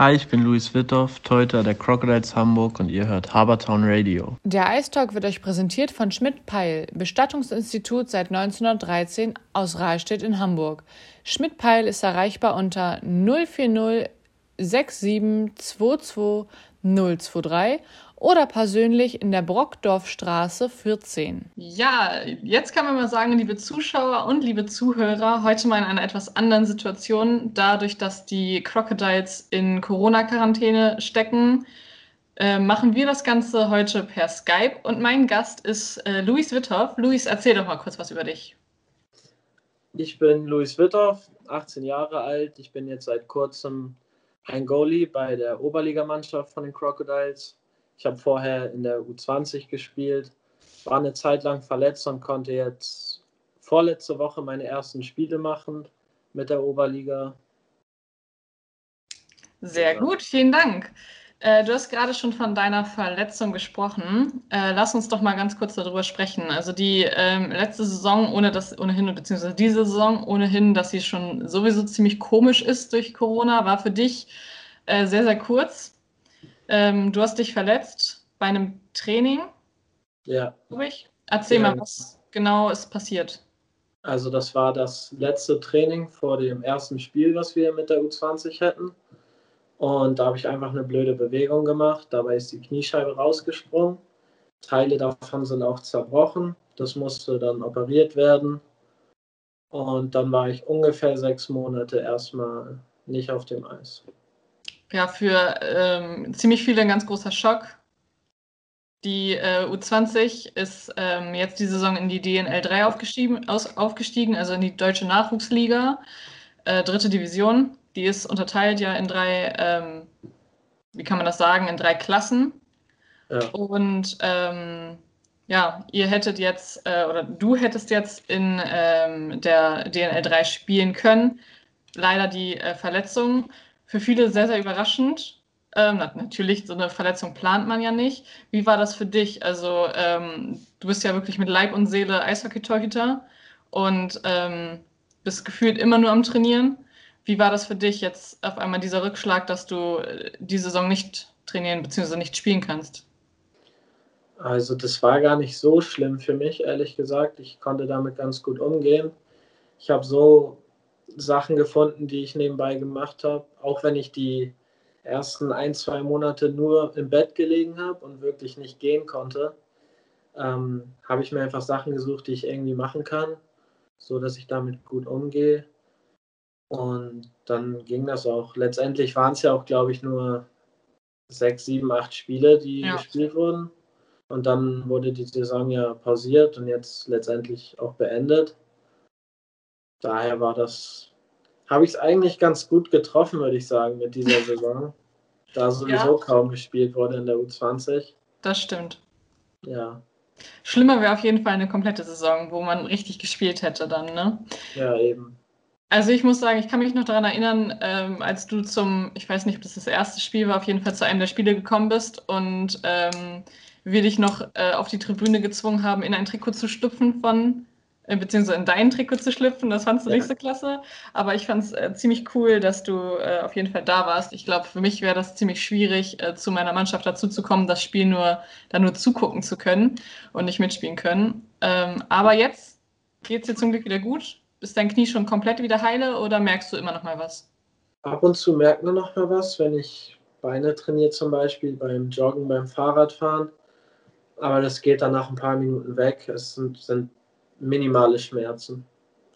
Hi, ich bin Luis Wittow, Teuter der Crocodiles Hamburg und ihr hört Habertown Radio. Der Eistalk wird euch präsentiert von Schmidt-Peil, Bestattungsinstitut seit 1913 aus Rahlstedt in Hamburg. Schmidt-Peil ist erreichbar unter 040 6722 023 oder persönlich in der Brockdorfstraße 14. Ja, jetzt kann man mal sagen, liebe Zuschauer und liebe Zuhörer, heute mal in einer etwas anderen Situation, dadurch, dass die Crocodiles in Corona-Quarantäne stecken. Äh, machen wir das Ganze heute per Skype und mein Gast ist äh, Luis Wittow. Luis, erzähl doch mal kurz was über dich. Ich bin Luis Wittow, 18 Jahre alt. Ich bin jetzt seit kurzem ein Goalie bei der Oberligamannschaft von den Crocodiles. Ich habe vorher in der U20 gespielt, war eine Zeit lang verletzt und konnte jetzt vorletzte Woche meine ersten Spiele machen mit der Oberliga. Sehr gut, vielen Dank. Äh, du hast gerade schon von deiner Verletzung gesprochen. Äh, lass uns doch mal ganz kurz darüber sprechen. Also die ähm, letzte Saison, ohne das ohnehin, beziehungsweise diese Saison ohnehin, dass sie schon sowieso ziemlich komisch ist durch Corona, war für dich äh, sehr, sehr kurz. Ähm, du hast dich verletzt bei einem Training. Ja. Ich. Erzähl ja. mal, was genau ist passiert. Also das war das letzte Training vor dem ersten Spiel, was wir mit der U20 hätten. Und da habe ich einfach eine blöde Bewegung gemacht. Dabei ist die Kniescheibe rausgesprungen. Teile davon sind auch zerbrochen. Das musste dann operiert werden. Und dann war ich ungefähr sechs Monate erstmal nicht auf dem Eis ja, für ähm, ziemlich viele ein ganz großer Schock. Die äh, U20 ist ähm, jetzt die Saison in die DNL 3 aufgestiegen, aus, aufgestiegen, also in die deutsche Nachwuchsliga, äh, dritte Division. Die ist unterteilt ja in drei, ähm, wie kann man das sagen, in drei Klassen. Ja. Und ähm, ja, ihr hättet jetzt, äh, oder du hättest jetzt in ähm, der DNL 3 spielen können. Leider die äh, Verletzung für viele sehr, sehr überraschend. Ähm, natürlich, so eine Verletzung plant man ja nicht. Wie war das für dich? Also, ähm, du bist ja wirklich mit Leib und Seele Eishockey-Torhüter und ähm, bist gefühlt immer nur am Trainieren. Wie war das für dich jetzt auf einmal dieser Rückschlag, dass du äh, die Saison nicht trainieren bzw. nicht spielen kannst? Also, das war gar nicht so schlimm für mich, ehrlich gesagt. Ich konnte damit ganz gut umgehen. Ich habe so Sachen gefunden, die ich nebenbei gemacht habe, auch wenn ich die ersten ein, zwei Monate nur im Bett gelegen habe und wirklich nicht gehen konnte, ähm, habe ich mir einfach Sachen gesucht, die ich irgendwie machen kann, so dass ich damit gut umgehe. Und dann ging das auch. Letztendlich waren es ja auch, glaube ich, nur sechs, sieben, acht Spiele, die ja. gespielt wurden. Und dann wurde die Saison ja pausiert und jetzt letztendlich auch beendet daher war das, habe ich es eigentlich ganz gut getroffen, würde ich sagen, mit dieser Saison. Da sowieso ja. kaum gespielt wurde in der U20. Das stimmt. Ja. Schlimmer wäre auf jeden Fall eine komplette Saison, wo man richtig gespielt hätte dann, ne? Ja, eben. Also ich muss sagen, ich kann mich noch daran erinnern, ähm, als du zum, ich weiß nicht, ob das das erste Spiel war, auf jeden Fall zu einem der Spiele gekommen bist und ähm, wir dich noch äh, auf die Tribüne gezwungen haben, in ein Trikot zu schlüpfen von beziehungsweise in dein Trikot zu schlüpfen. Das fandst du ja. nicht so klasse. Aber ich fand es äh, ziemlich cool, dass du äh, auf jeden Fall da warst. Ich glaube, für mich wäre das ziemlich schwierig, äh, zu meiner Mannschaft dazu zu kommen, das Spiel nur, da nur zugucken zu können und nicht mitspielen können. Ähm, aber jetzt geht es dir zum Glück wieder gut. Ist dein Knie schon komplett wieder heile oder merkst du immer noch mal was? Ab und zu merkt man noch mal was, wenn ich Beine trainiere, zum Beispiel beim Joggen, beim Fahrradfahren. Aber das geht dann nach ein paar Minuten weg. Es sind, sind minimale Schmerzen.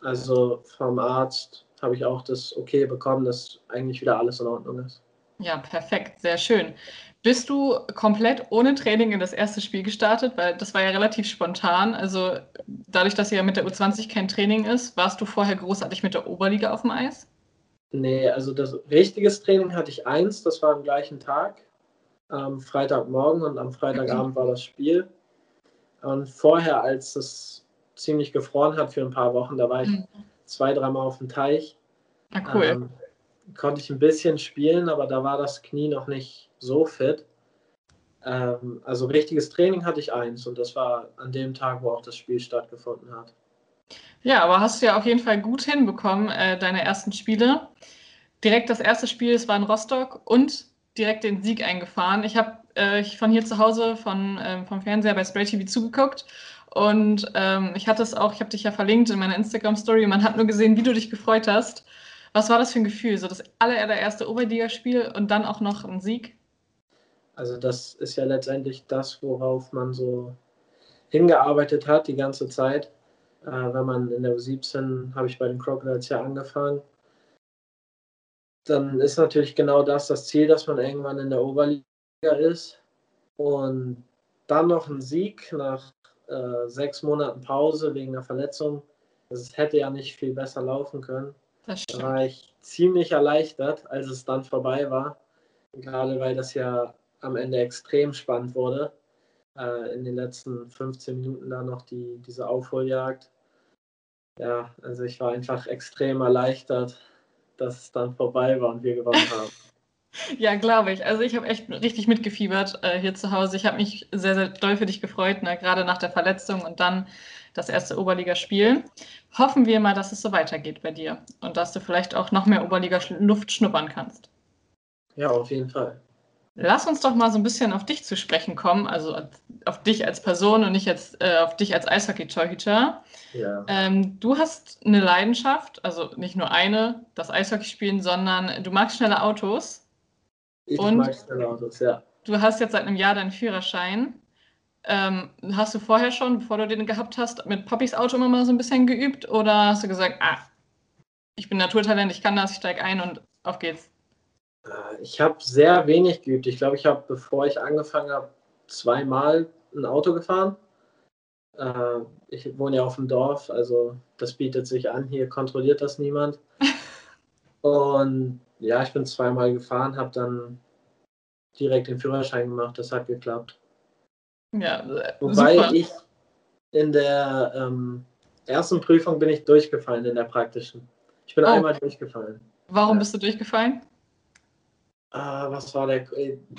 Also vom Arzt habe ich auch das Okay bekommen, dass eigentlich wieder alles in Ordnung ist. Ja, perfekt, sehr schön. Bist du komplett ohne Training in das erste Spiel gestartet? Weil das war ja relativ spontan. Also dadurch, dass ja mit der U20 kein Training ist, warst du vorher großartig mit der Oberliga auf dem Eis? Nee, also das richtiges Training hatte ich eins, das war am gleichen Tag, am Freitagmorgen und am Freitagabend war das Spiel. Und vorher, als das ziemlich gefroren hat für ein paar Wochen. Da war ich mhm. zwei, dreimal auf dem Teich. Ah, cool. Ähm, konnte ich ein bisschen spielen, aber da war das Knie noch nicht so fit. Ähm, also richtiges Training hatte ich eins und das war an dem Tag, wo auch das Spiel stattgefunden hat. Ja, aber hast du ja auf jeden Fall gut hinbekommen, äh, deine ersten Spiele. direkt das erste Spiel, es war in Rostock und direkt den Sieg eingefahren. Ich habe äh, von hier zu Hause von, äh, vom Fernseher bei Spray TV zugeguckt und ähm, ich hatte es auch, ich habe dich ja verlinkt in meiner Instagram-Story. Man hat nur gesehen, wie du dich gefreut hast. Was war das für ein Gefühl? So das allererste Oberligaspiel und dann auch noch ein Sieg? Also das ist ja letztendlich das, worauf man so hingearbeitet hat die ganze Zeit. Äh, wenn man in der U17 habe ich bei den Crocodiles ja angefangen. Dann ist natürlich genau das das Ziel, dass man irgendwann in der Oberliga ist. Und dann noch ein Sieg nach äh, sechs Monaten Pause wegen der Verletzung. Es hätte ja nicht viel besser laufen können. Da war ich ziemlich erleichtert, als es dann vorbei war. Gerade weil das ja am Ende extrem spannend wurde. Äh, in den letzten 15 Minuten da noch die, diese Aufholjagd. Ja, also ich war einfach extrem erleichtert, dass es dann vorbei war und wir gewonnen haben. Ja, glaube ich. Also ich habe echt richtig mitgefiebert äh, hier zu Hause. Ich habe mich sehr, sehr doll für dich gefreut, ne? gerade nach der Verletzung und dann das erste Oberligaspiel. Hoffen wir mal, dass es so weitergeht bei dir und dass du vielleicht auch noch mehr Oberliga-Luft schnuppern kannst. Ja, auf jeden Fall. Lass uns doch mal so ein bisschen auf dich zu sprechen kommen, also auf dich als Person und nicht jetzt äh, auf dich als Eishockey-Torhüter. Ja. Ähm, du hast eine Leidenschaft, also nicht nur eine, das Eishockey spielen, sondern du magst schnelle Autos. Ich und mag schnelle Autos, ja. Du hast jetzt seit einem Jahr deinen Führerschein. Ähm, hast du vorher schon, bevor du den gehabt hast, mit Poppys Auto immer mal so ein bisschen geübt? Oder hast du gesagt, ah, ich bin Naturtalent, ich kann das, ich steige ein und auf geht's? Äh, ich habe sehr wenig geübt. Ich glaube, ich habe, bevor ich angefangen habe, zweimal ein Auto gefahren. Äh, ich wohne ja auf dem Dorf, also das bietet sich an. Hier kontrolliert das niemand. Und ja, ich bin zweimal gefahren, habe dann direkt den Führerschein gemacht. Das hat geklappt. Ja, äh, Wobei super. ich in der ähm, ersten Prüfung bin ich durchgefallen, in der praktischen. Ich bin oh. einmal durchgefallen. Warum ja. bist du durchgefallen? Ah, was war der?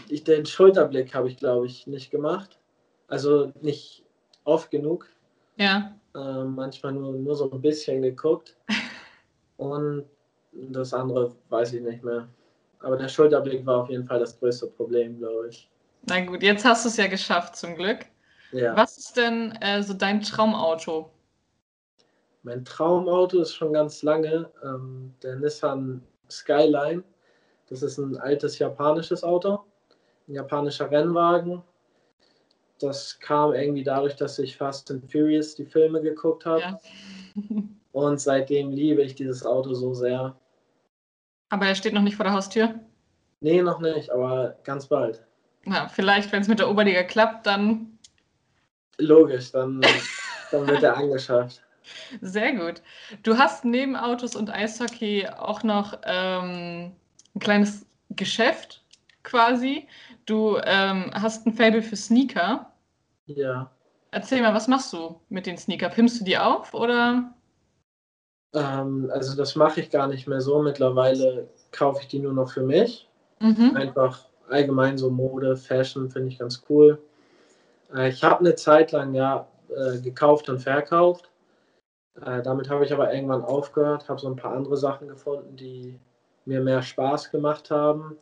Ich, den Schulterblick habe ich, glaube ich, nicht gemacht. Also nicht oft genug. Ja. Äh, manchmal nur, nur so ein bisschen geguckt. Und das andere weiß ich nicht mehr. Aber der Schulterblick war auf jeden Fall das größte Problem, glaube ich. Na gut, jetzt hast du es ja geschafft, zum Glück. Ja. Was ist denn äh, so dein Traumauto? Mein Traumauto ist schon ganz lange ähm, der Nissan Skyline. Das ist ein altes japanisches Auto, ein japanischer Rennwagen. Das kam irgendwie dadurch, dass ich Fast and Furious die Filme geguckt habe. Ja. Und seitdem liebe ich dieses Auto so sehr. Aber er steht noch nicht vor der Haustür? Nee, noch nicht, aber ganz bald. Na, vielleicht, wenn es mit der Oberliga klappt, dann. Logisch, dann, dann wird er angeschafft. Sehr gut. Du hast neben Autos und Eishockey auch noch ähm, ein kleines Geschäft quasi. Du ähm, hast ein Fable für Sneaker. Ja. Erzähl mal, was machst du mit den Sneaker? Pimmst du die auf oder? Ähm, also das mache ich gar nicht mehr so. Mittlerweile kaufe ich die nur noch für mich. Mhm. Einfach allgemein so Mode, Fashion finde ich ganz cool. Äh, ich habe eine Zeit lang ja äh, gekauft und verkauft. Äh, damit habe ich aber irgendwann aufgehört, habe so ein paar andere Sachen gefunden, die mir mehr Spaß gemacht haben.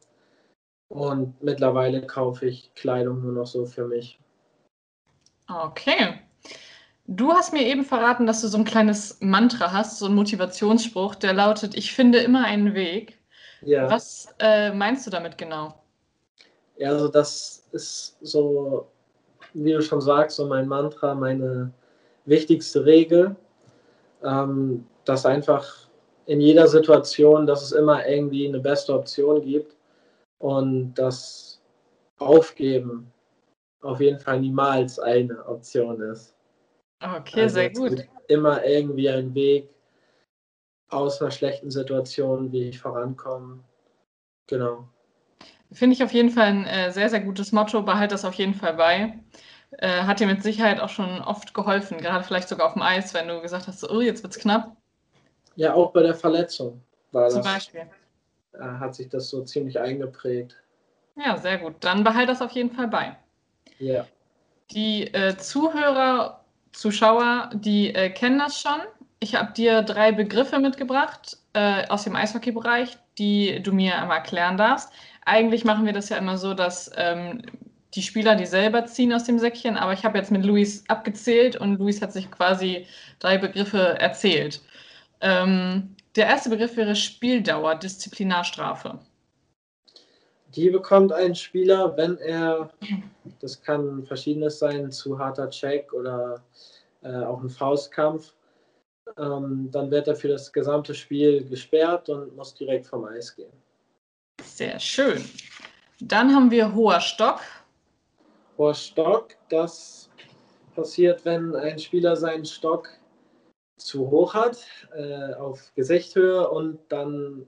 Und mittlerweile kaufe ich Kleidung nur noch so für mich. Okay. Du hast mir eben verraten, dass du so ein kleines Mantra hast, so einen Motivationsspruch, der lautet, ich finde immer einen Weg. Ja. Was äh, meinst du damit genau? Ja, also das ist so, wie du schon sagst, so mein Mantra, meine wichtigste Regel, ähm, dass einfach in jeder Situation, dass es immer irgendwie eine beste Option gibt und das Aufgeben auf jeden Fall niemals eine Option ist. Okay, also sehr gut. Immer irgendwie ein Weg aus einer schlechten Situation, wie ich vorankomme. Genau. Finde ich auf jeden Fall ein äh, sehr, sehr gutes Motto. Behalte das auf jeden Fall bei. Äh, hat dir mit Sicherheit auch schon oft geholfen, gerade vielleicht sogar auf dem Eis, wenn du gesagt hast, oh, jetzt wird es knapp. Ja, auch bei der Verletzung war Zum das. Beispiel. Äh, hat sich das so ziemlich eingeprägt. Ja, sehr gut. Dann behalte das auf jeden Fall bei. Ja. Die äh, Zuhörer Zuschauer, die äh, kennen das schon. Ich habe dir drei Begriffe mitgebracht. äh, aus dem Eishockeybereich, die du mir einmal erklären darfst. Eigentlich machen wir das ja immer so, dass ähm, die Spieler die selber ziehen aus dem Säckchen, aber ich habe jetzt mit Luis abgezählt und Luis hat sich quasi drei Begriffe erzählt. Ähm, der erste Begriff wäre Spieldauer, Disziplinarstrafe. Die bekommt ein Spieler, wenn er, das kann verschiedenes sein, zu harter Check oder äh, auch ein Faustkampf, ähm, dann wird er für das gesamte Spiel gesperrt und muss direkt vom Eis gehen. Sehr schön. Dann haben wir hoher Stock. Hoher Stock, das passiert, wenn ein Spieler seinen Stock zu hoch hat, äh, auf Gesichthöhe und dann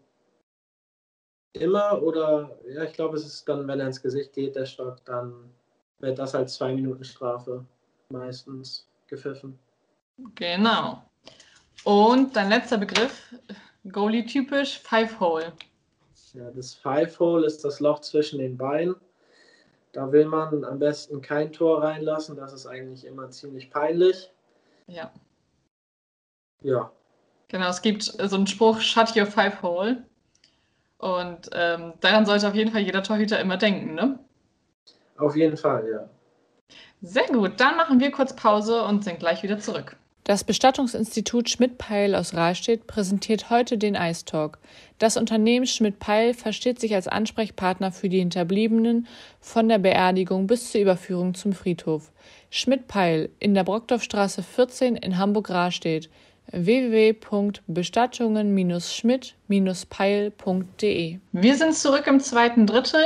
immer oder ja, ich glaube, es ist dann, wenn er ins Gesicht geht, der Stock, dann wird das als zwei Minuten Strafe meistens gepfiffen. Genau. Und dein letzter Begriff, Goalie-typisch, Five-Hole. Ja, das Five-Hole ist das Loch zwischen den Beinen. Da will man am besten kein Tor reinlassen. Das ist eigentlich immer ziemlich peinlich. Ja. Ja. Genau, es gibt so einen Spruch, shut your Five-Hole. Und ähm, daran sollte auf jeden Fall jeder Torhüter immer denken, ne? Auf jeden Fall, ja. Sehr gut, dann machen wir kurz Pause und sind gleich wieder zurück. Das Bestattungsinstitut Schmidt-Peil aus Rahlstedt präsentiert heute den Ice Talk. Das Unternehmen Schmidt-Peil versteht sich als Ansprechpartner für die Hinterbliebenen von der Beerdigung bis zur Überführung zum Friedhof. Schmidt-Peil in der Brockdorfstraße 14 in Hamburg-Rahlstedt www.bestattungen-schmidt-peil.de Wir sind zurück im zweiten Drittel.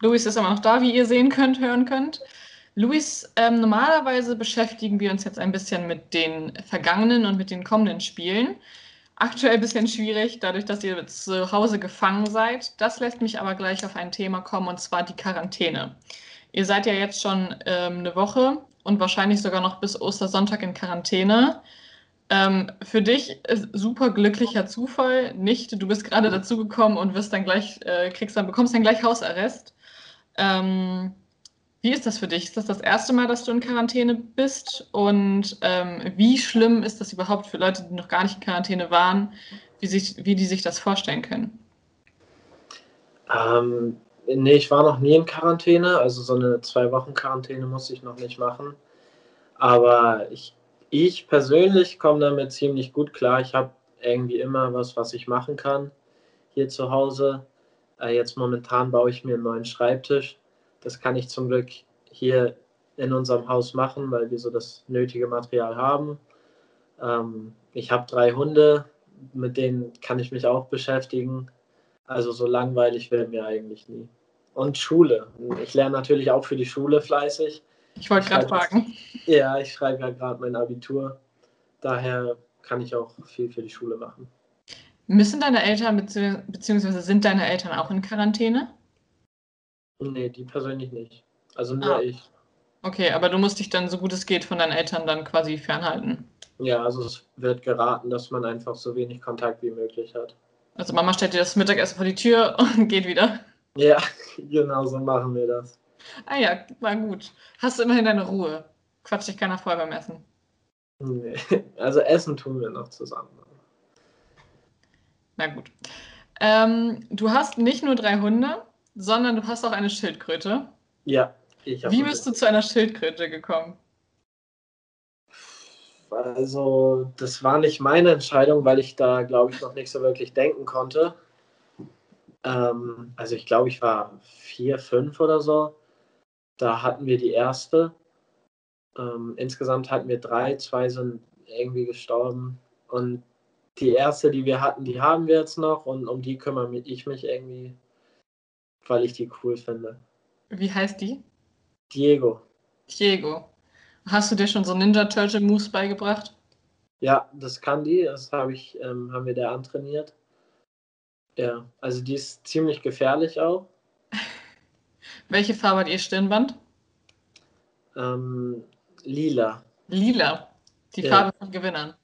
Luis ist immer noch da, wie ihr sehen könnt, hören könnt. Luis, ähm, normalerweise beschäftigen wir uns jetzt ein bisschen mit den vergangenen und mit den kommenden Spielen. Aktuell ein bisschen schwierig, dadurch, dass ihr zu Hause gefangen seid. Das lässt mich aber gleich auf ein Thema kommen, und zwar die Quarantäne. Ihr seid ja jetzt schon ähm, eine Woche und wahrscheinlich sogar noch bis Ostersonntag in Quarantäne. Ähm, für dich ist super glücklicher Zufall. Nicht, du bist gerade dazugekommen und wirst dann gleich, äh, kriegst dann, bekommst dann gleich Hausarrest. Ähm, wie ist das für dich? Ist das das erste Mal, dass du in Quarantäne bist? Und ähm, wie schlimm ist das überhaupt für Leute, die noch gar nicht in Quarantäne waren, wie, sich, wie die sich das vorstellen können? Ähm, nee, ich war noch nie in Quarantäne. Also so eine zwei Wochen Quarantäne musste ich noch nicht machen. Aber ich, ich persönlich komme damit ziemlich gut klar. Ich habe irgendwie immer was, was ich machen kann hier zu Hause. Äh, jetzt momentan baue ich mir einen neuen Schreibtisch das kann ich zum Glück hier in unserem Haus machen, weil wir so das nötige Material haben. Ähm, ich habe drei Hunde, mit denen kann ich mich auch beschäftigen. Also so langweilig werden wir eigentlich nie. Und Schule. Ich lerne natürlich auch für die Schule fleißig. Ich wollte gerade fragen. Ja, ich schreibe ja gerade mein Abitur. Daher kann ich auch viel für die Schule machen. Müssen deine Eltern bzw. sind deine Eltern auch in Quarantäne? Nee, die persönlich nicht. Also nur ah. ich. Okay, aber du musst dich dann, so gut es geht, von deinen Eltern dann quasi fernhalten. Ja, also es wird geraten, dass man einfach so wenig Kontakt wie möglich hat. Also Mama stellt dir das Mittagessen vor die Tür und geht wieder. Ja, genau so machen wir das. Ah ja, war gut. Hast du immerhin deine Ruhe. Quatsch dich keiner vorher beim Essen. Nee, also Essen tun wir noch zusammen. Na gut. Ähm, du hast nicht nur drei Hunde, sondern du hast auch eine Schildkröte. Ja, ich habe. Wie bist du zu einer Schildkröte gekommen? Also, das war nicht meine Entscheidung, weil ich da, glaube ich, noch nicht so wirklich denken konnte. Ähm, also, ich glaube, ich war vier, fünf oder so. Da hatten wir die erste. Ähm, insgesamt hatten wir drei, zwei sind irgendwie gestorben. Und die erste, die wir hatten, die haben wir jetzt noch und um die kümmere ich mich irgendwie weil ich die cool finde. Wie heißt die? Diego. Diego. Hast du dir schon so Ninja Turtle Moves beigebracht? Ja, das kann die. Das habe ich, ähm, haben wir der antrainiert. Ja, also die ist ziemlich gefährlich auch. Welche Farbe hat ihr Stirnband? Ähm, lila. Lila. Die ja. Farbe von Gewinnern.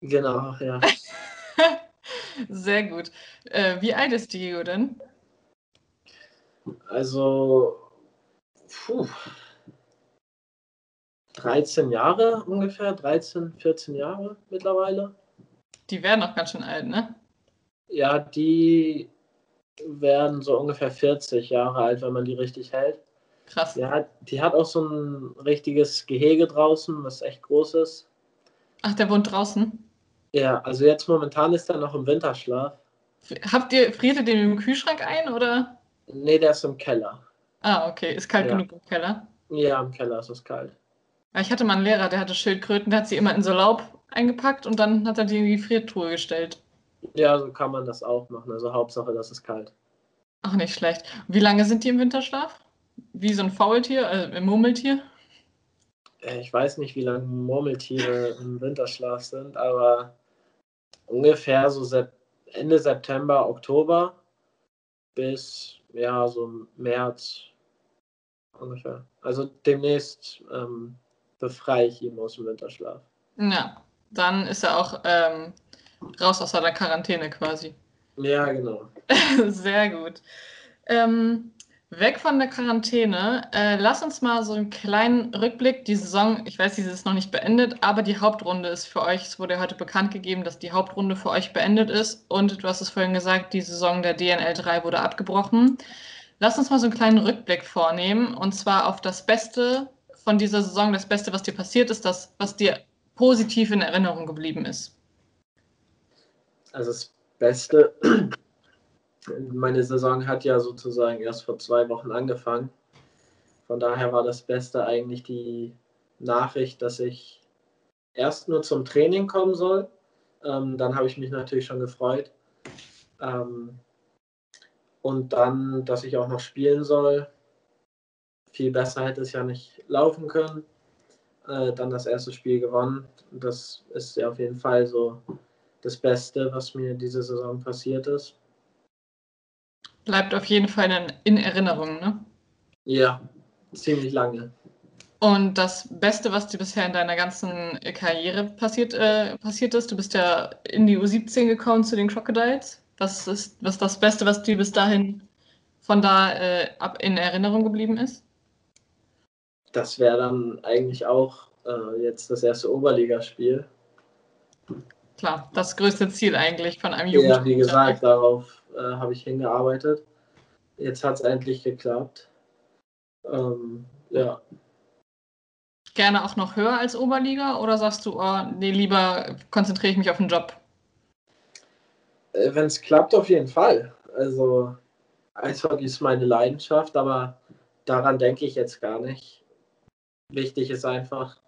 Genau, ja. Sehr gut. Äh, wie alt ist Diego denn? Also, puh, 13 Jahre ungefähr, 13, 14 Jahre mittlerweile. Die werden auch ganz schön alt, ne? Ja, die werden so ungefähr 40 Jahre alt, wenn man die richtig hält. Krass. Ja, die hat auch so ein richtiges Gehege draußen, was echt groß ist. Ach, der wohnt draußen? Ja, also jetzt momentan ist er noch im Winterschlaf. Habt ihr, friert ihr den im Kühlschrank ein, oder? Nee, der ist im Keller. Ah, okay. Ist kalt Ja. genug im Keller? Ja, im Keller ist es kalt. Ich hatte mal einen Lehrer, der hatte Schildkröten, der hat sie immer in so Laub eingepackt und dann hat er die in die Gefriertruhe gestellt. Ja, so kann man das auch machen. Also Hauptsache, das ist kalt. Ach, nicht schlecht. Wie lange sind die im Winterschlaf? Wie so ein Faultier, äh, ein Murmeltier? Äh, Ich weiß nicht, wie lange Murmeltiere im Winterschlaf sind, aber ungefähr so Ende September, Oktober bis ja so März ungefähr. Also demnächst ähm, befreie ich ihn aus dem Winterschlaf. Ja, dann ist er auch ähm, raus aus seiner Quarantäne quasi. Ja, genau. Sehr gut. Ähm, weg von der Quarantäne. Äh, lass uns mal so einen kleinen Rückblick. Die Saison, ich weiß, diese ist noch nicht beendet, aber die Hauptrunde ist für euch, es wurde ja heute bekannt gegeben, dass die Hauptrunde für euch beendet ist. Und du hast es vorhin gesagt, die Saison der DNL 3 wurde abgebrochen. Lass uns mal so einen kleinen Rückblick vornehmen. Und zwar auf das Beste von dieser Saison, das Beste, was dir passiert ist, das, was dir positiv in Erinnerung geblieben ist. Also das Beste, meine Saison hat ja sozusagen erst vor zwei Wochen angefangen. Von daher war das Beste eigentlich die Nachricht, dass ich erst nur zum Training kommen soll. Ähm, dann habe ich mich natürlich schon gefreut. Ähm, und dann, dass ich auch noch spielen soll. Viel besser hätte es ja nicht laufen können. Äh, dann das erste Spiel gewonnen. Das ist ja auf jeden Fall so das Beste, was mir diese Saison passiert ist. Bleibt auf jeden Fall in, in Erinnerung, ne? Ja, ziemlich lange. Und das Beste, was dir bisher in deiner ganzen Karriere passiert, äh, passiert ist, du bist ja in die U17 gekommen zu den Crocodiles. Was ist was das Beste, was dir bis dahin von da äh, ab in Erinnerung geblieben ist? Das wäre dann eigentlich auch äh, jetzt das erste Oberligaspiel. Klar, das größte Ziel eigentlich von einem Ja, Jugendspieler. wie gesagt, darauf äh, habe ich hingearbeitet. Jetzt hat es endlich geklappt. Ähm, ja, Gerne auch noch höher als Oberliga oder sagst du, oh, nee, lieber konzentriere ich mich auf den Job? wenn es klappt, auf jeden Fall. Also Eishockey ist meine Leidenschaft, aber daran denke ich jetzt gar nicht. Wichtig ist einfach,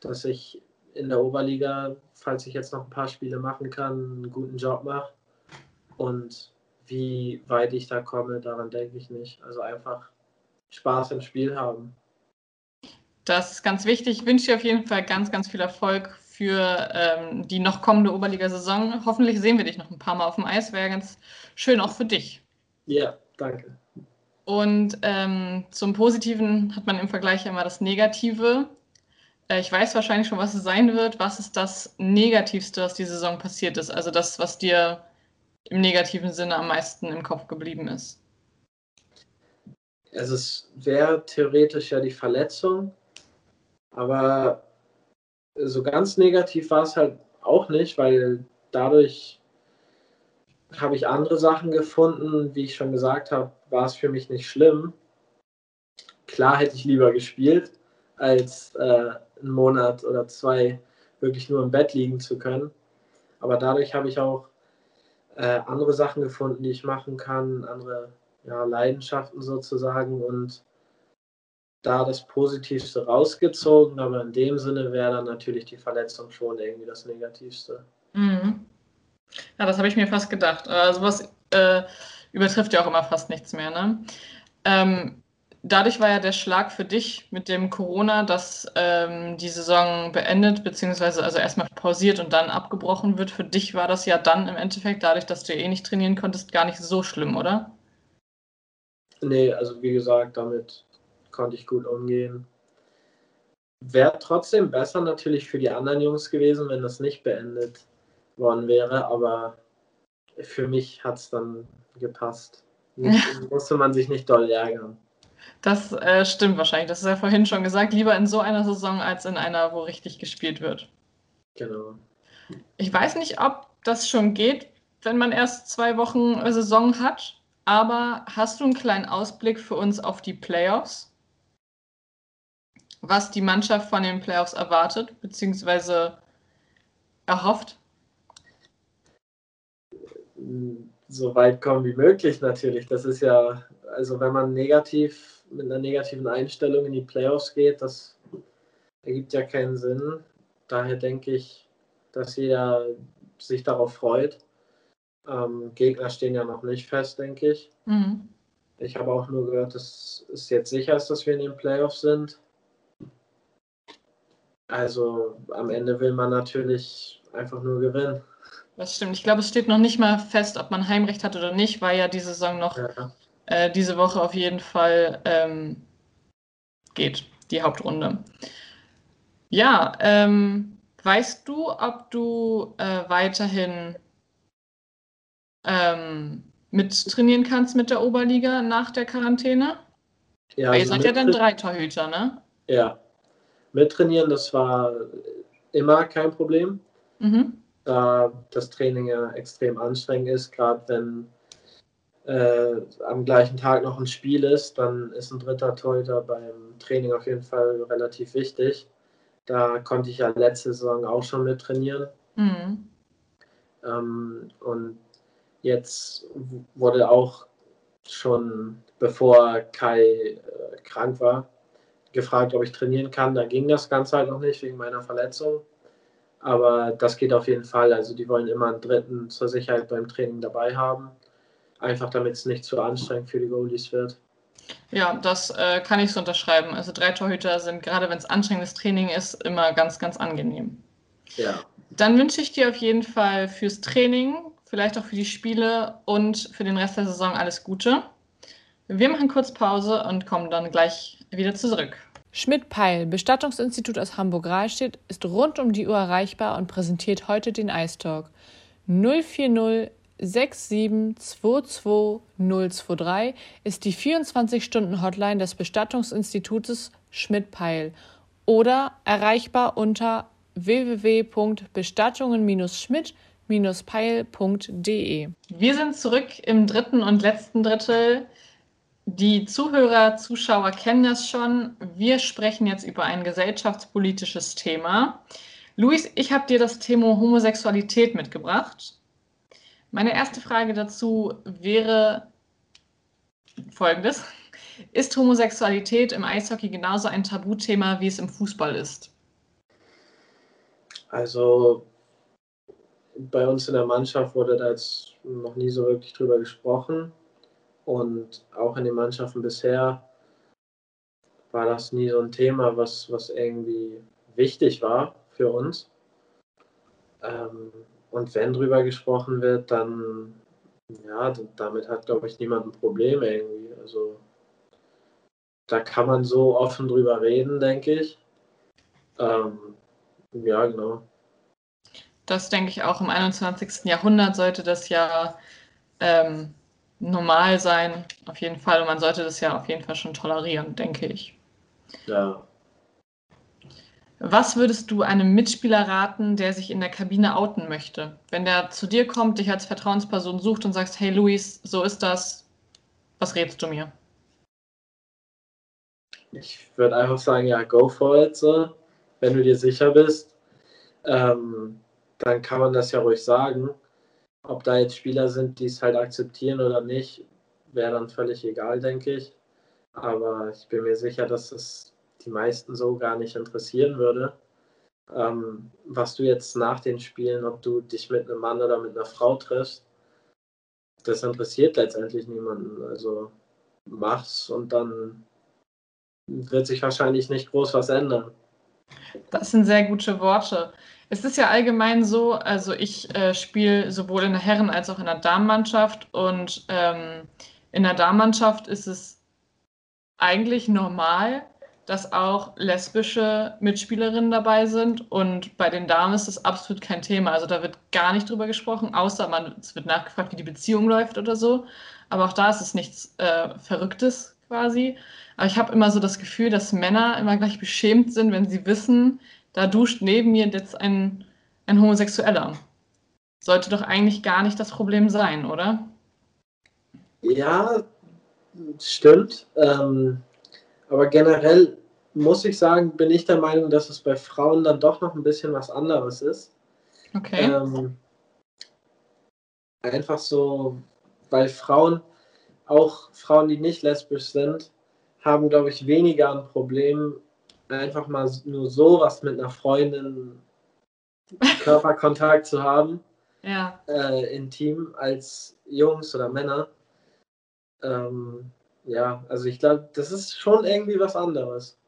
dass ich in der Oberliga, falls ich jetzt noch ein paar Spiele machen kann, einen guten Job mache. Und wie weit ich da komme, daran denke ich nicht. Also einfach Spaß im Spiel haben. Das ist ganz wichtig. Ich wünsche dir auf jeden Fall ganz, ganz viel Erfolg für ähm, die noch kommende Oberliga-Saison. Hoffentlich sehen wir dich noch ein paar Mal auf dem Eis. Wäre ganz schön auch für dich. Ja, danke. Und ähm, zum Positiven hat man im Vergleich immer das Negative. Äh, ich weiß wahrscheinlich schon, was es sein wird. Was ist das Negativste, was die Saison passiert ist? Also das, was dir im negativen Sinne am meisten im Kopf geblieben ist. Also es wäre theoretisch ja die Verletzung, aber so ganz negativ war es halt auch nicht, weil dadurch habe ich andere Sachen gefunden. Wie ich schon gesagt habe, war es für mich nicht schlimm. Klar hätte ich lieber gespielt, als äh, einen Monat oder zwei wirklich nur im Bett liegen zu können. Aber dadurch habe ich auch äh, andere Sachen gefunden, die ich machen kann, andere ja, Leidenschaften sozusagen und da das Positivste rausgezogen, aber in dem Sinne wäre dann natürlich die Verletzung schon irgendwie das Negativste. Mhm. Ja, das habe ich mir fast gedacht. Äh, sowas äh, übertrifft ja auch immer fast nichts mehr. Ne? Ähm, dadurch war ja der Schlag für dich mit dem Corona, dass ähm, die Saison beendet, beziehungsweise also erstmal pausiert und dann abgebrochen wird. Für dich war das ja dann im Endeffekt, dadurch, dass du eh nicht trainieren konntest, gar nicht so schlimm, oder? Nee, also wie gesagt, damit konnte ich gut umgehen. Wäre trotzdem besser natürlich für die anderen Jungs gewesen, wenn das nicht beendet worden wäre, aber für mich hat es dann gepasst. Nicht, musste man sich nicht doll ärgern. Das äh, stimmt wahrscheinlich. Das ist ja vorhin schon gesagt. Lieber in so einer Saison als in einer, wo richtig gespielt wird. Genau. Ich weiß nicht, ob das schon geht, wenn man erst zwei Wochen Saison hat, aber hast du einen kleinen Ausblick für uns auf die Playoffs? Was die Mannschaft von den Playoffs erwartet, beziehungsweise erhofft? So weit kommen wie möglich natürlich. Das ist ja, also wenn man negativ mit einer negativen Einstellung in die Playoffs geht, das ergibt ja keinen Sinn. Daher denke ich, dass jeder sich darauf freut. Ähm, Gegner stehen ja noch nicht fest, denke ich. Mhm. Ich habe auch nur gehört, dass es jetzt sicher ist, dass wir in den Playoffs sind. Also am Ende will man natürlich einfach nur gewinnen. Das stimmt. Ich glaube, es steht noch nicht mal fest, ob man Heimrecht hat oder nicht, weil ja diese Saison noch ja. äh, diese Woche auf jeden Fall ähm, geht, die Hauptrunde. Ja, ähm, weißt du, ob du äh, weiterhin ähm, mittrainieren kannst mit der Oberliga nach der Quarantäne? Ja, Weil ihr also seid ja dann drei Torhüter, ne? Ja. Mittrainieren, das war immer kein Problem. Mhm. Da das Training ja extrem anstrengend ist, gerade wenn äh, am gleichen Tag noch ein Spiel ist, dann ist ein dritter Torhüter beim Training auf jeden Fall relativ wichtig. Da konnte ich ja letzte Saison auch schon mit trainieren. Mhm. Ähm, und jetzt wurde auch schon, bevor Kai äh, krank war, gefragt, ob ich trainieren kann. Da ging das Ganze halt noch nicht wegen meiner Verletzung. Aber das geht auf jeden Fall. Also die wollen immer einen Dritten zur Sicherheit beim Training dabei haben. Einfach damit es nicht zu anstrengend für die Goalies wird. Ja, das äh, kann ich so unterschreiben. Also drei Torhüter sind, gerade wenn es anstrengendes Training ist, immer ganz, ganz angenehm. Ja. Dann wünsche ich dir auf jeden Fall fürs Training, vielleicht auch für die Spiele und für den Rest der Saison alles Gute. Wir machen kurz Pause und kommen dann gleich wieder zurück. Schmidt-Peil, Bestattungsinstitut aus Hamburg-Rahlstedt, ist rund um die Uhr erreichbar und präsentiert heute den Ice Talk. 040 6722023 ist die 24-Stunden-Hotline des Bestattungsinstitutes Schmidt-Peil oder erreichbar unter www.bestattungen-schmidt-peil.de. Wir sind zurück im dritten und letzten Drittel. Die Zuhörer, Zuschauer kennen das schon. Wir sprechen jetzt über ein gesellschaftspolitisches Thema. Luis, ich habe dir das Thema Homosexualität mitgebracht. Meine erste Frage dazu wäre folgendes. Ist Homosexualität im Eishockey genauso ein Tabuthema, wie es im Fußball ist? Also bei uns in der Mannschaft wurde da jetzt noch nie so wirklich drüber gesprochen. Und auch in den Mannschaften bisher war das nie so ein Thema, was, was irgendwie wichtig war für uns. Ähm, und wenn drüber gesprochen wird, dann, ja, damit hat, glaube ich, niemand ein Problem irgendwie. Also da kann man so offen drüber reden, denke ich. Ähm, ja, genau. Das denke ich auch im 21. Jahrhundert sollte das ja ähm, normal sein, auf jeden Fall. Und man sollte das ja auf jeden Fall schon tolerieren, denke ich. Ja, was würdest du einem Mitspieler raten, der sich in der Kabine outen möchte? Wenn der zu dir kommt, dich als Vertrauensperson sucht und sagst, hey Luis, so ist das, was rätst du mir? Ich würde einfach sagen, ja, go for it, so. Wenn du dir sicher bist, ähm, dann kann man das ja ruhig sagen. Ob da jetzt Spieler sind, die es halt akzeptieren oder nicht, wäre dann völlig egal, denke ich. Aber ich bin mir sicher, dass es die meisten so gar nicht interessieren würde. Ähm, was du jetzt nach den Spielen, ob du dich mit einem Mann oder mit einer Frau triffst, das interessiert letztendlich niemanden. Also mach's und dann wird sich wahrscheinlich nicht groß was ändern. Das sind sehr gute Worte. Es ist ja allgemein so, also ich äh, spiele sowohl in der Herren- als auch in der Damenmannschaft und ähm, in der Damenmannschaft ist es eigentlich normal, dass auch lesbische Mitspielerinnen dabei sind. Und bei den Damen ist das absolut kein Thema. Also da wird gar nicht drüber gesprochen, außer man, es wird nachgefragt, wie die Beziehung läuft oder so. Aber auch da ist es nichts äh, Verrücktes quasi. Aber ich habe immer so das Gefühl, dass Männer immer gleich beschämt sind, wenn sie wissen, da duscht neben mir jetzt ein ein Homosexueller. Sollte doch eigentlich gar nicht das Problem sein, oder? Ja, stimmt. Ähm, aber generell muss ich sagen, bin ich der Meinung, dass es bei Frauen dann doch noch ein bisschen was anderes ist. Okay. Ähm, einfach so, weil Frauen, auch Frauen, die nicht lesbisch sind, haben, glaube ich, weniger ein Problem, einfach mal nur so was mit einer Freundin Körperkontakt zu haben, ja. äh, intim, als Jungs oder Männer. Ähm, ja, also ich glaube, das ist schon irgendwie was anderes.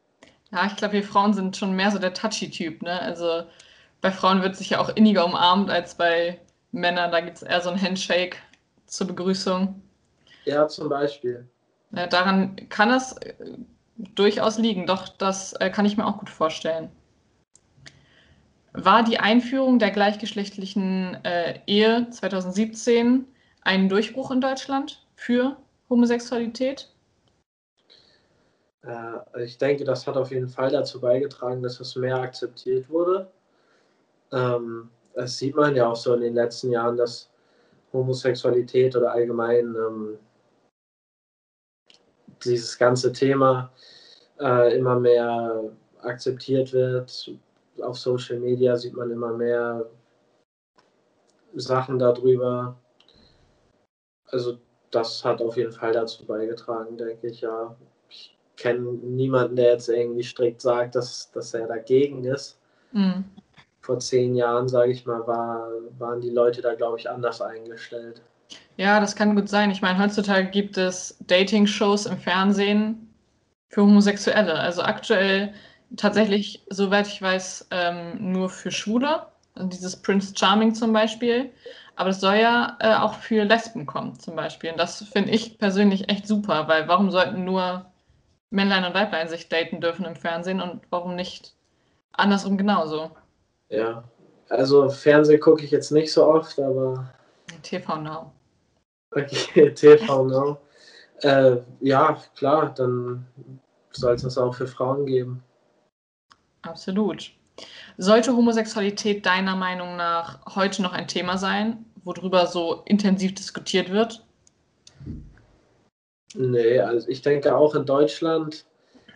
Ja, ich glaube, wir Frauen sind schon mehr so der Touchy-Typ, ne? Also bei Frauen wird sich ja auch inniger umarmt als bei Männern. Da gibt es eher so ein Handshake zur Begrüßung. Ja, zum Beispiel. Ja, daran kann es durchaus liegen, doch das äh, kann ich mir auch gut vorstellen. War die Einführung der gleichgeschlechtlichen äh, Ehe 2017 ein Durchbruch in Deutschland für Homosexualität? Äh, ich denke, das hat auf jeden Fall dazu beigetragen, dass es mehr akzeptiert wurde. Ähm, das sieht man ja auch so in den letzten Jahren, dass Homosexualität oder allgemein ähm, dieses ganze Thema äh, immer mehr akzeptiert wird. Auf Social Media sieht man immer mehr Sachen darüber. Also das hat auf jeden Fall dazu beigetragen, denke ich, ja. Ich kenne niemanden, der jetzt irgendwie strikt sagt, dass, dass er dagegen ist. Mhm. Vor zehn Jahren, sage ich mal, war, waren die Leute da, glaube ich, anders eingestellt. Ja, das kann gut sein. Ich meine, heutzutage gibt es Dating-Shows im Fernsehen für Homosexuelle. Also aktuell tatsächlich, soweit ich weiß, ähm, nur für Schwule. Also dieses Prince Charming zum Beispiel. Aber es soll ja äh, auch für Lesben kommen, zum Beispiel. Und das finde ich persönlich echt super, weil warum sollten nur Männlein und Weiblein sich daten dürfen im Fernsehen und warum nicht andersrum genauso? Ja, also Fernsehen gucke ich jetzt nicht so oft, aber. TV Now. Okay, TV Now. Äh, ja, klar, dann soll es das auch für Frauen geben. Absolut. Sollte Homosexualität deiner Meinung nach heute noch ein Thema sein, worüber so intensiv diskutiert wird? Nee, also ich denke auch in Deutschland,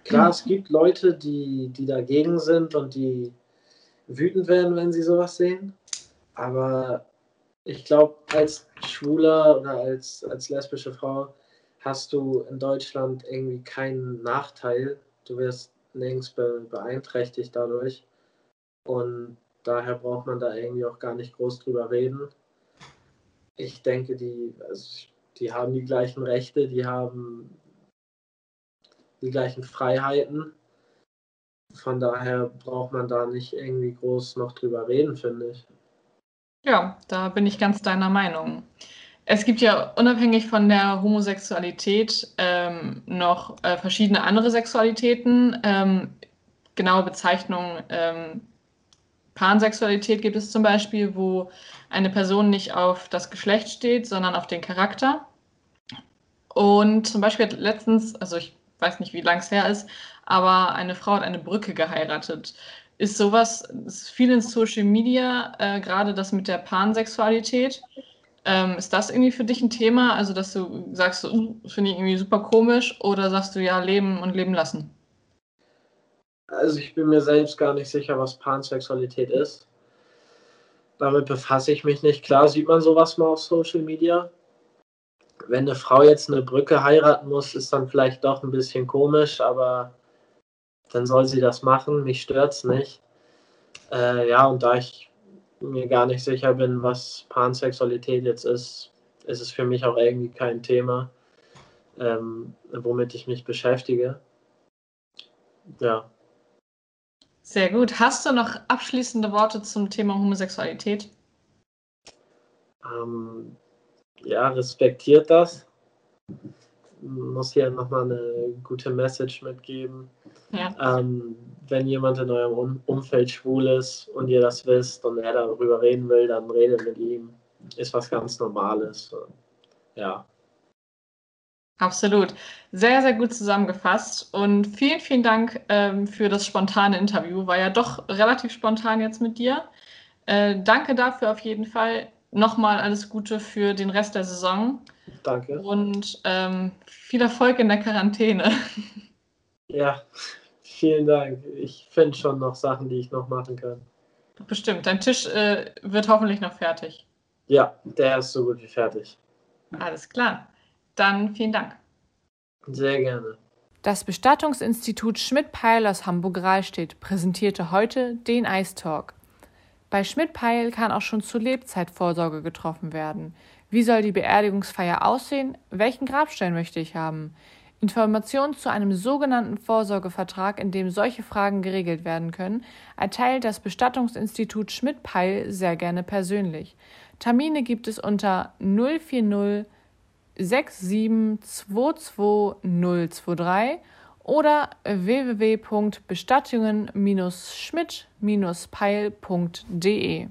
klar, es gibt Leute, die, die dagegen sind und die wütend werden, wenn sie sowas sehen. Aber ich glaube, als Schwuler oder als, als lesbische Frau hast du in Deutschland irgendwie keinen Nachteil. Du wirst nirgends be beeinträchtigt dadurch. Und daher braucht man da irgendwie auch gar nicht groß drüber reden. Ich denke, die, also die haben die gleichen Rechte, die haben die gleichen Freiheiten. Von daher braucht man da nicht irgendwie groß noch drüber reden, finde ich. Ja, da bin ich ganz deiner Meinung. Es gibt ja unabhängig von der Homosexualität ähm, noch äh, verschiedene andere Sexualitäten. Ähm, genaue Bezeichnung ähm, Pansexualität gibt es zum Beispiel, wo eine Person nicht auf das Geschlecht steht, sondern auf den Charakter. Und zum Beispiel hat letztens, also ich weiß nicht, wie lang es her ist, aber eine Frau hat eine Brücke geheiratet. Ist sowas, ist viel in Social Media, äh, gerade das mit der Pansexualität. Ähm, ist das irgendwie für dich ein Thema? Also, dass du sagst, uh, finde ich irgendwie super komisch, oder sagst du ja, leben und leben lassen? Also, ich bin mir selbst gar nicht sicher, was Pansexualität ist. Damit befasse ich mich nicht. Klar sieht man sowas mal auf Social Media. Wenn eine Frau jetzt eine Brücke heiraten muss, ist dann vielleicht doch ein bisschen komisch, aber dann soll sie das machen. Mich stört es nicht. Äh, ja, und da ich mir gar nicht sicher bin, was Pansexualität jetzt ist, ist es für mich auch irgendwie kein Thema, ähm, womit ich mich beschäftige. Ja. Sehr gut. Hast du noch abschließende Worte zum Thema Homosexualität? Ähm, ja, respektiert das. Muss hier nochmal eine gute Message mitgeben. Ja. Ähm, wenn jemand in eurem um Umfeld schwul ist und ihr das wisst und er darüber reden will, dann redet mit ihm. Ist was ganz Normales. Ja. Absolut. Sehr, sehr gut zusammengefasst. Und vielen, vielen Dank ähm, für das spontane Interview. War ja doch relativ spontan jetzt mit dir. Äh, danke dafür auf jeden Fall. Nochmal alles Gute für den Rest der Saison. Danke. Und ähm, viel Erfolg in der Quarantäne. Ja, vielen Dank. Ich finde schon noch Sachen, die ich noch machen kann. Bestimmt. Dein Tisch äh, wird hoffentlich noch fertig. Ja, der ist so gut wie fertig. Alles klar. Dann vielen Dank. Sehr gerne. Das Bestattungsinstitut Schmidt-Peil aus Hamburg-Rahlstedt präsentierte heute den Ice Talk. Bei Schmidt-Peil kann auch schon zur Lebzeit Vorsorge getroffen werden. Wie soll die Beerdigungsfeier aussehen? Welchen Grabstein möchte ich haben? Informationen zu einem sogenannten Vorsorgevertrag, in dem solche Fragen geregelt werden können, erteilt das Bestattungsinstitut Schmidt-Peil sehr gerne persönlich. Termine gibt es unter 040 6722023 oder www.bestattungen-schmidt-peil.de.